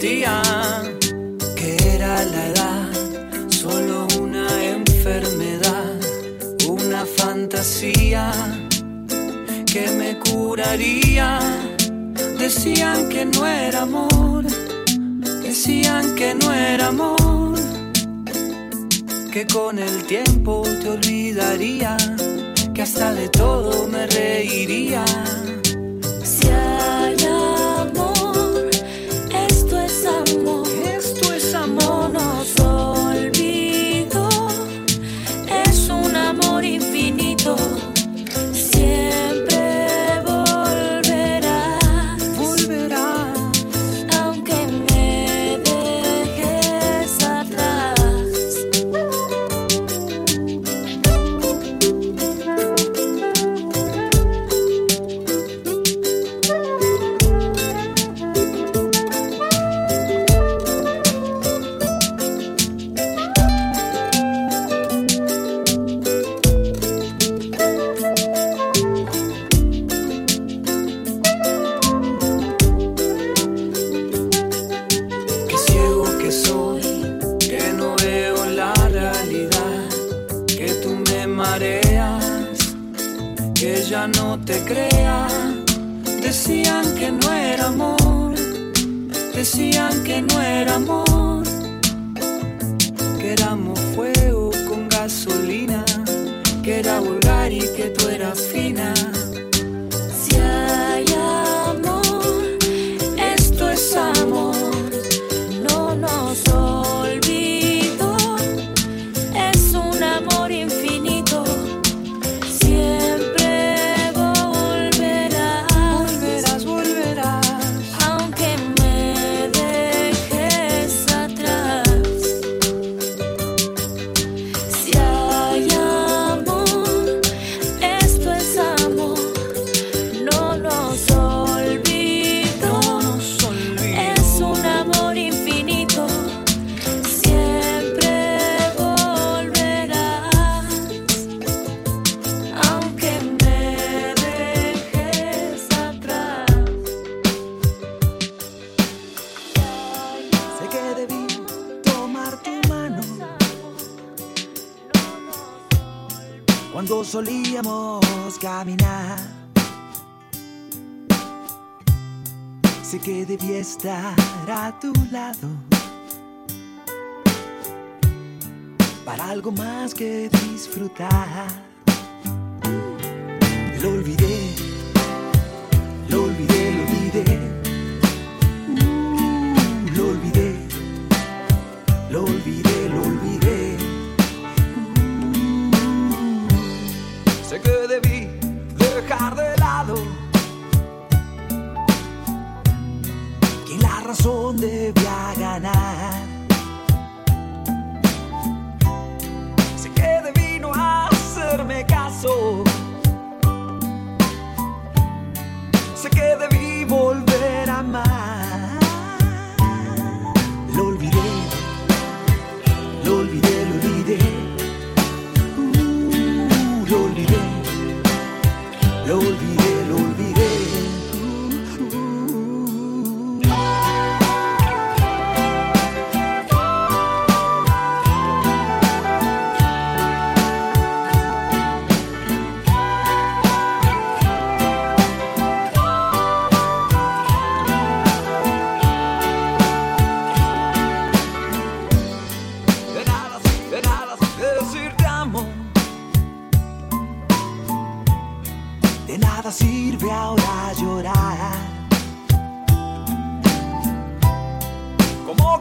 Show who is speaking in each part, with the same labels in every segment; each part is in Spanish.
Speaker 1: que era la edad, solo una enfermedad, una fantasía que me curaría. Decían que no era amor, decían que no era amor, que con el tiempo te olvidaría, que hasta de todo me reiría cuando solíamos caminar. Sé que debía estar a tu lado para algo más que disfrutar. Lo olvidé.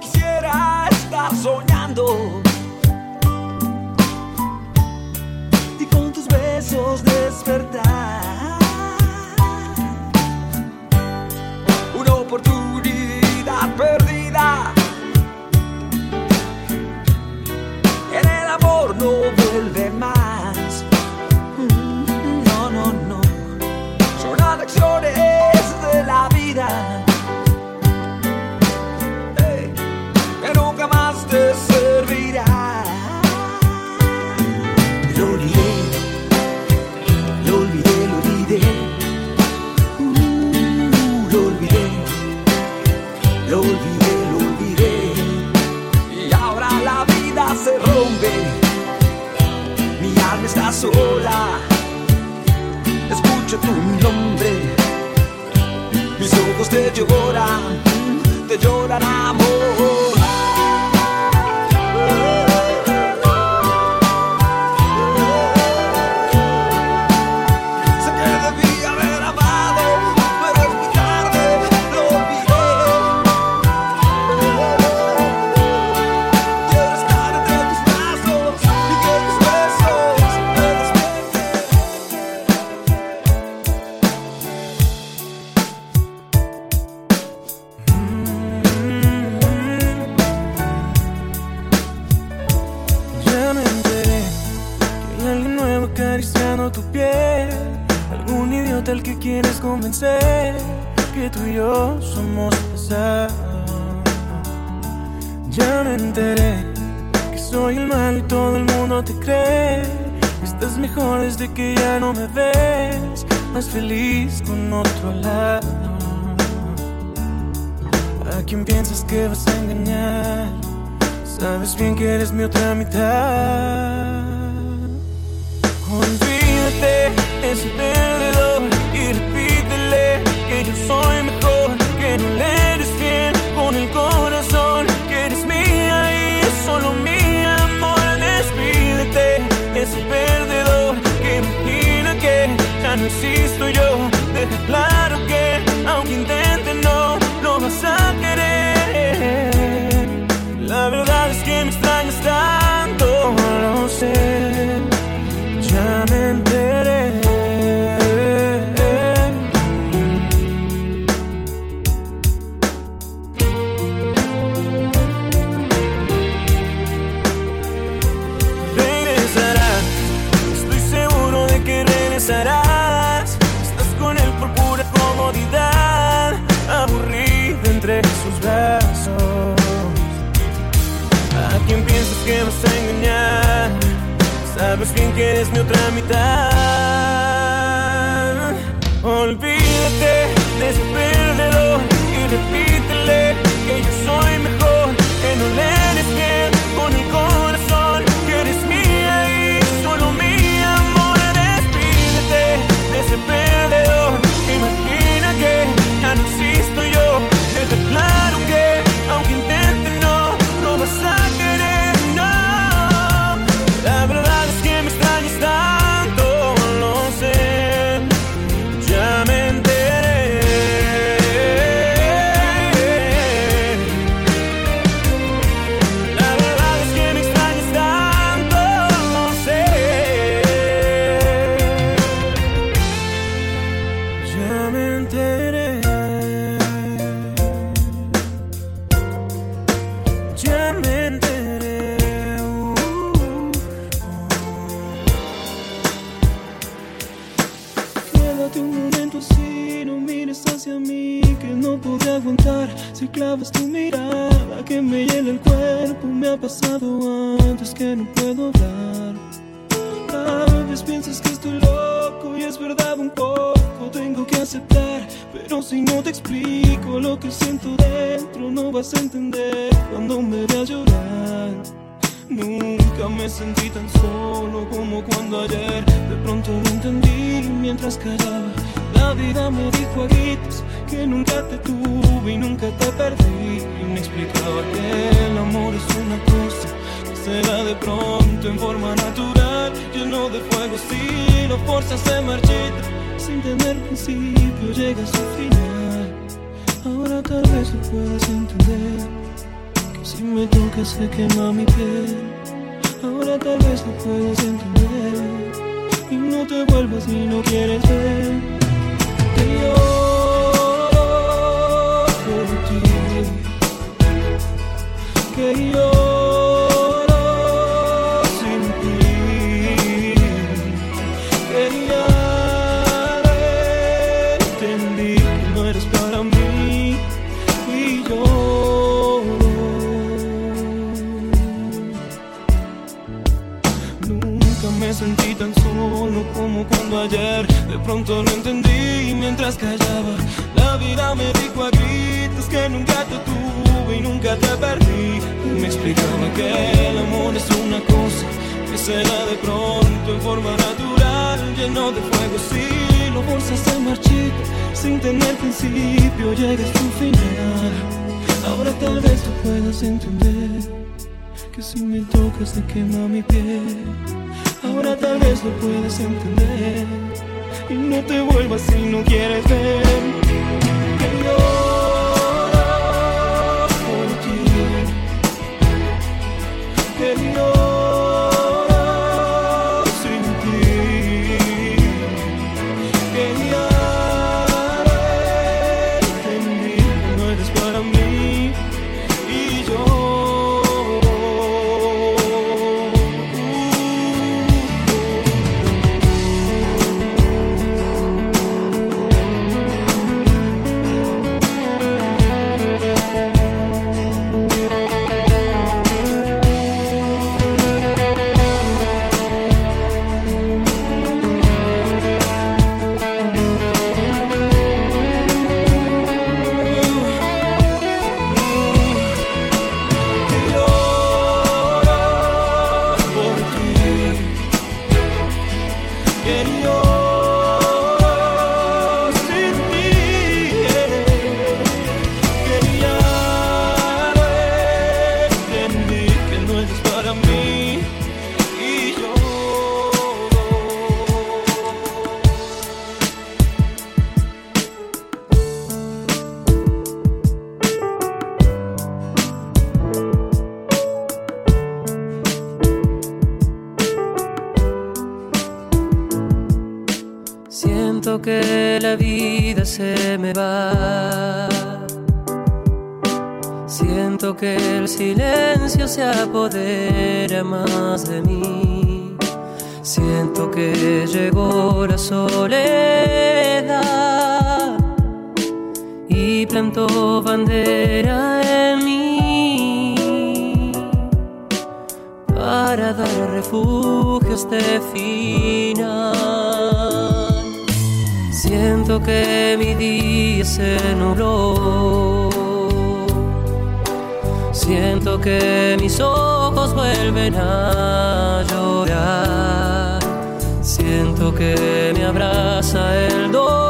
Speaker 1: quisiera estar soñando. Y con tus besos despertar. estás sola.
Speaker 2: Escucho tu nombre, mis ojos te lloran, te
Speaker 3: llorarán. Somos pesados. Ya me enteré que soy el malo y todo el mundo te cree. Estás mejor desde que ya no me ves, más feliz con otro lado. ¿A quién piensas que vas a engañar? Sabes bien que eres mi otra mitad. Olvídate ese perdedor y repítele que yo soy eres bien con el corazón, que eres mía y solo mía, amor. Despídete de ese perdedor que imagina que ya no existo yo. Deja claro que aunque intente no lo vas a querer. La verdad es que me extrañas tanto, que
Speaker 4: pasado antes que no puedo hablar. A veces piensas que estoy loco y es verdad un poco, tengo que aceptar. Pero si no te explico lo que siento dentro, no vas a entender cuando me veas llorar. Nunca me sentí tan solo como cuando ayer de pronto lo entendí mientras callaba. La vida me dijo a gritos que nunca te tuve y nunca te perdí. Y me explicaba que el amor es una cosa que se da de pronto en forma natural, lleno de fuego. Si lo forzas se marchita, sin tener principio llega a su final. Ahora tal vez lo puedas entender. Que si me tocas se quema mi piel. Ahora tal vez lo puedes entender. Y no te vuelvas si no quieres ver. Que lloro sin ti. Que ya entendí que no eres para mí. Y lloro. Nunca me sentí tan solo como cuando ayer de pronto lo entendí mientras callaba. La vida me dijo a gritos que nunca te y nunca te perdí. Me explicaba que el amor es una cosa que se da de pronto en forma natural, lleno de fuego. Si lo forzas sin tener principio llegues tu final. Ahora tal vez tú puedas entender que si me tocas te quema mi piel. Ahora tal vez lo puedes entender y no te vuelvas si no quieres ver. Lloro
Speaker 5: vida se me va. Siento que el silencio se apodera más de mí. Siento que llegó la soledad y plantó bandera en mí para dar refugio a este final. Siento que mi día se nubló. Siento que mis ojos vuelven a llorar. Siento que me abraza el dolor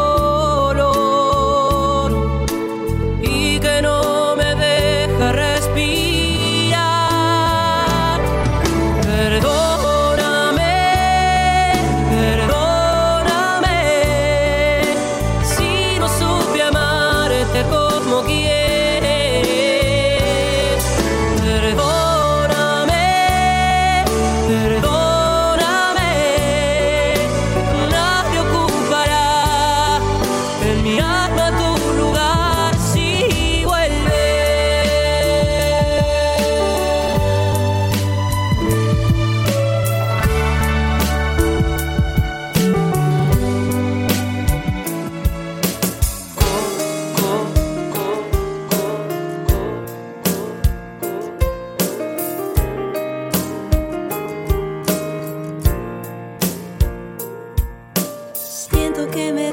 Speaker 1: Siento que me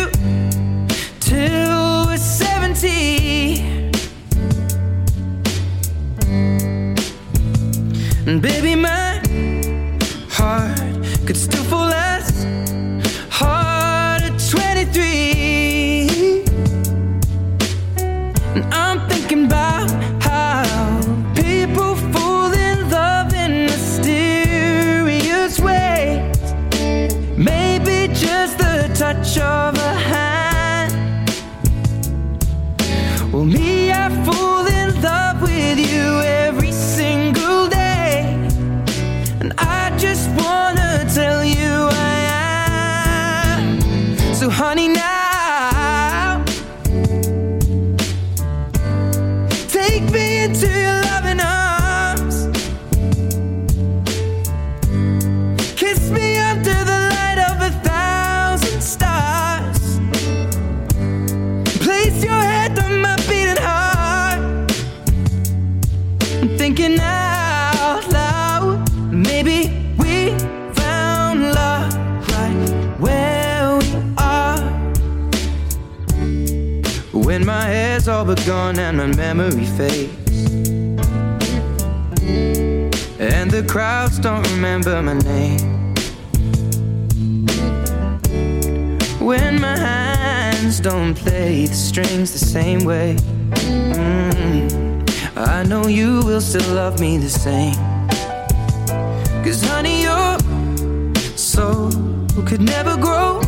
Speaker 6: And baby, play the strings the same way. Mm, I know you will still love me the same. Cause honey, your soul could never grow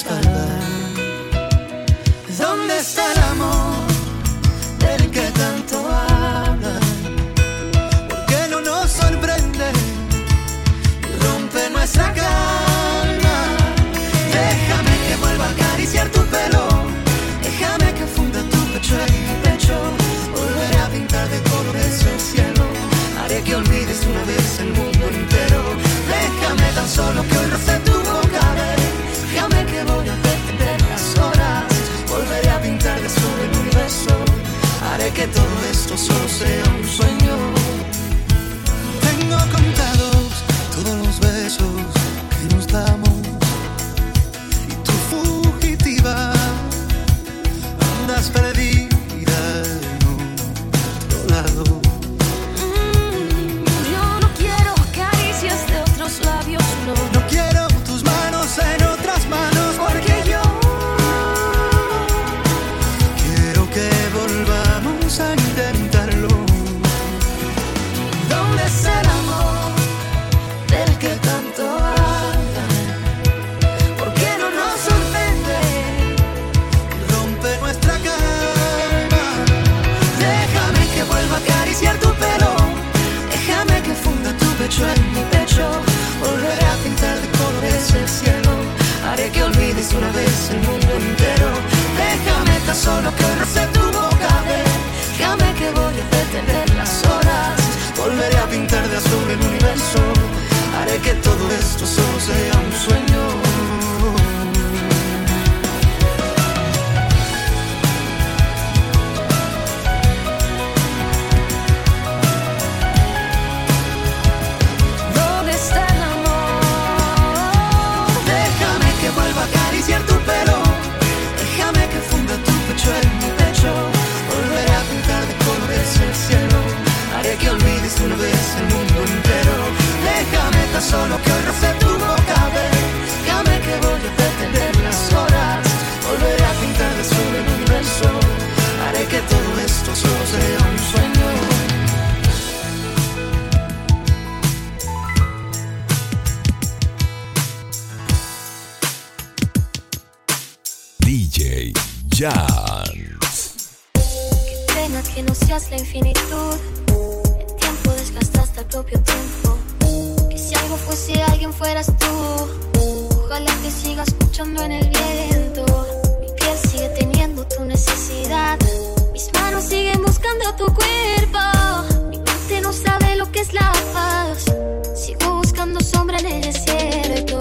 Speaker 7: espalda.
Speaker 2: love esto solo sea un sueño. Dance. Qué
Speaker 8: pena que no seas la infinitud. El tiempo desgastaste al propio tiempo. Que si algo fuese alguien fueras tú. Ojalá te siga escuchando en el viento. Mi piel sigue teniendo tu necesidad. Mis manos siguen buscando tu cuerpo. Mi mente no sabe lo que es la paz. Sigo buscando sombra en el desierto.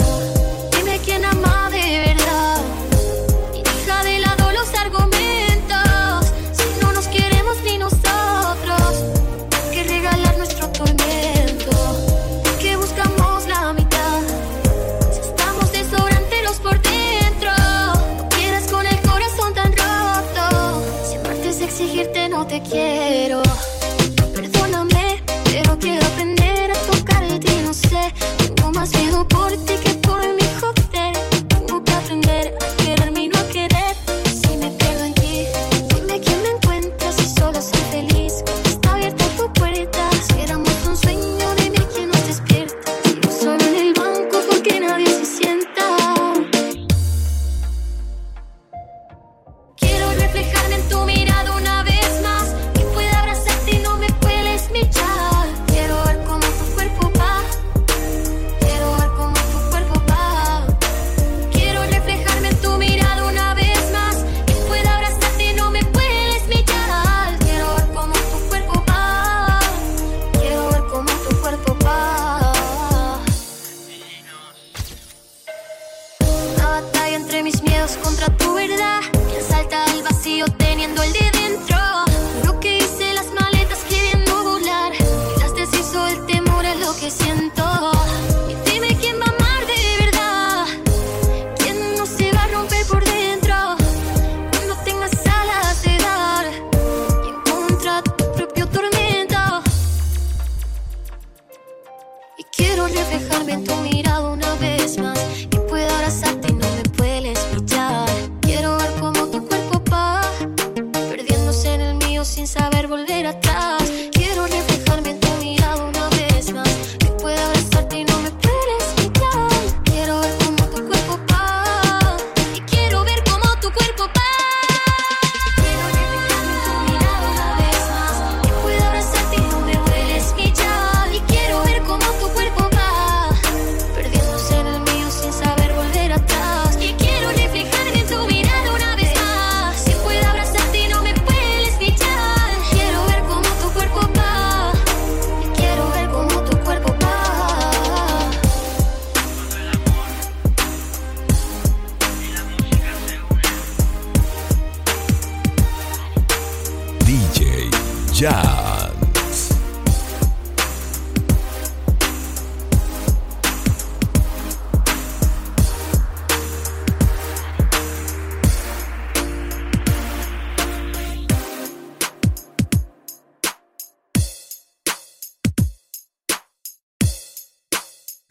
Speaker 8: entre mis miedos contra tu verdad. Que asalta el vacío teniendo el
Speaker 6: día.